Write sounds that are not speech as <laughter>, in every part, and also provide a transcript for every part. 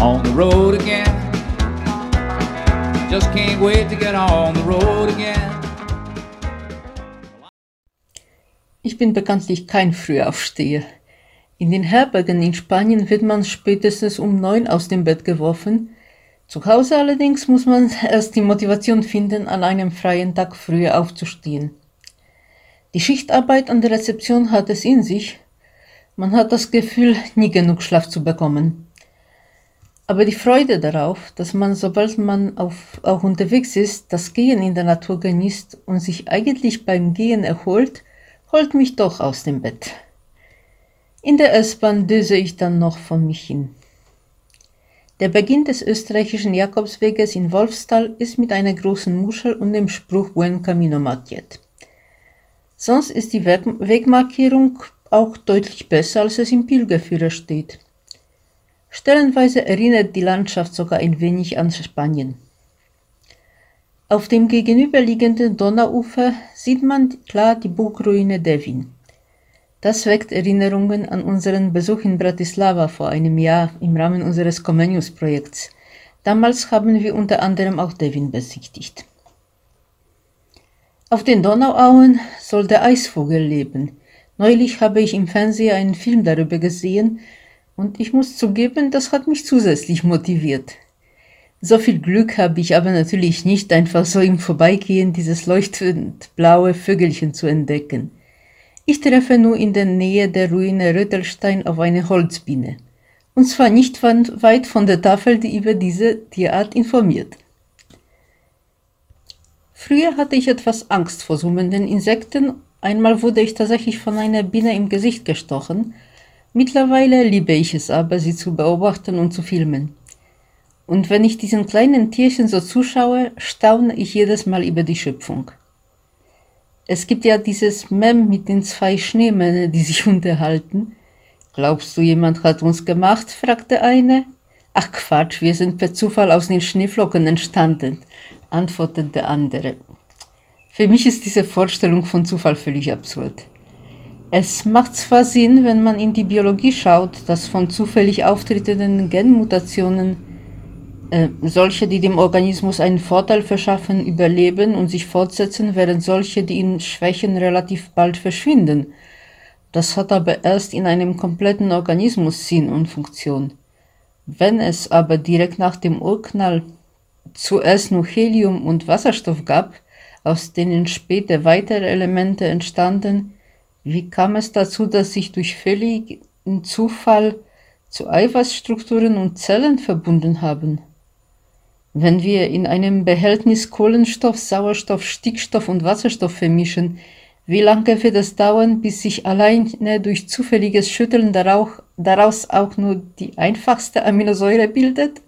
on the road again. Just can't wait to get on the road again. Ich bin bekanntlich kein Frühaufsteher. In den Herbergen in Spanien wird man spätestens um neun aus dem Bett geworfen. Zu Hause allerdings muss man <laughs> erst die Motivation finden, an einem freien Tag früher aufzustehen. Die Schichtarbeit an der Rezeption hat es in sich. Man hat das Gefühl, nie genug Schlaf zu bekommen. Aber die Freude darauf, dass man, sobald man auf, auch unterwegs ist, das Gehen in der Natur genießt und sich eigentlich beim Gehen erholt, holt mich doch aus dem Bett. In der S-Bahn döse ich dann noch von mich hin. Der Beginn des österreichischen Jakobsweges in Wolfstal ist mit einer großen Muschel und dem Spruch Buen Camino markiert. Sonst ist die Wegmarkierung auch deutlich besser, als es im Pilgerführer steht. Stellenweise erinnert die Landschaft sogar ein wenig an Spanien. Auf dem gegenüberliegenden Donauufer sieht man klar die Burgruine Devin. Das weckt Erinnerungen an unseren Besuch in Bratislava vor einem Jahr im Rahmen unseres Comenius-Projekts. Damals haben wir unter anderem auch Devin besichtigt. Auf den Donauauen soll der Eisvogel leben. Neulich habe ich im Fernsehen einen Film darüber gesehen und ich muss zugeben, das hat mich zusätzlich motiviert. So viel Glück habe ich aber natürlich nicht, einfach so im Vorbeigehen dieses leuchtend blaue Vögelchen zu entdecken. Ich treffe nur in der Nähe der Ruine Rötelstein auf eine Holzbiene. Und zwar nicht weit von der Tafel, die über diese Tierart informiert. Früher hatte ich etwas Angst vor summenden Insekten. Einmal wurde ich tatsächlich von einer Biene im Gesicht gestochen Mittlerweile liebe ich es aber, sie zu beobachten und zu filmen. Und wenn ich diesen kleinen Tierchen so zuschaue, staune ich jedes Mal über die Schöpfung. Es gibt ja dieses Mem mit den zwei Schneemännern, die sich <laughs> unterhalten. Glaubst du, jemand hat uns gemacht? fragte eine. Ach Quatsch, wir sind per Zufall aus den Schneeflocken entstanden, antwortete der andere. Für mich ist diese Vorstellung von Zufall völlig absurd. Es macht zwar Sinn, wenn man in die Biologie schaut, dass von zufällig auftretenden Genmutationen äh, solche, die dem Organismus einen Vorteil verschaffen, überleben und sich fortsetzen, während solche, die ihn schwächen, relativ bald verschwinden. Das hat aber erst in einem kompletten Organismus Sinn und Funktion. Wenn es aber direkt nach dem Urknall zuerst nur Helium und Wasserstoff gab, aus denen später weitere Elemente entstanden, wie kam es dazu, dass sich durch völligen Zufall zu Eiweißstrukturen und Zellen verbunden haben? Wenn wir in einem Behältnis Kohlenstoff, Sauerstoff, Stickstoff und Wasserstoff vermischen, wie lange wird es dauern, bis sich alleine durch zufälliges Schütteln daraus auch nur die einfachste Aminosäure bildet?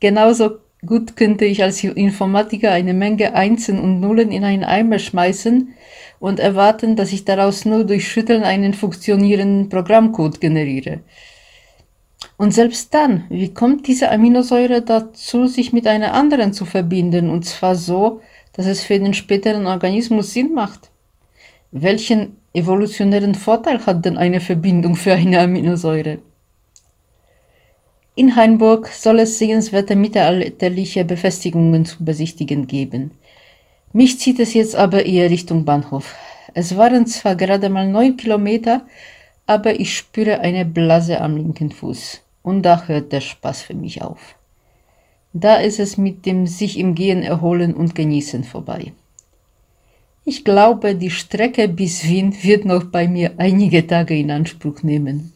Genauso gut könnte ich als Informatiker eine Menge Einsen und Nullen in einen Eimer schmeißen und erwarten, dass ich daraus nur durch Schütteln einen funktionierenden Programmcode generiere. Und selbst dann, wie kommt diese Aminosäure dazu, sich mit einer anderen zu verbinden, und zwar so, dass es für den späteren Organismus Sinn macht? Welchen evolutionären Vorteil hat denn eine Verbindung für eine Aminosäure? In Hainburg soll es sehenswerte mittelalterliche Befestigungen zu besichtigen geben. Mich zieht es jetzt aber eher Richtung Bahnhof. Es waren zwar gerade mal neun Kilometer, aber ich spüre eine Blase am linken Fuß. Und da hört der Spaß für mich auf. Da ist es mit dem sich im Gehen erholen und genießen vorbei. Ich glaube, die Strecke bis Wien wird noch bei mir einige Tage in Anspruch nehmen.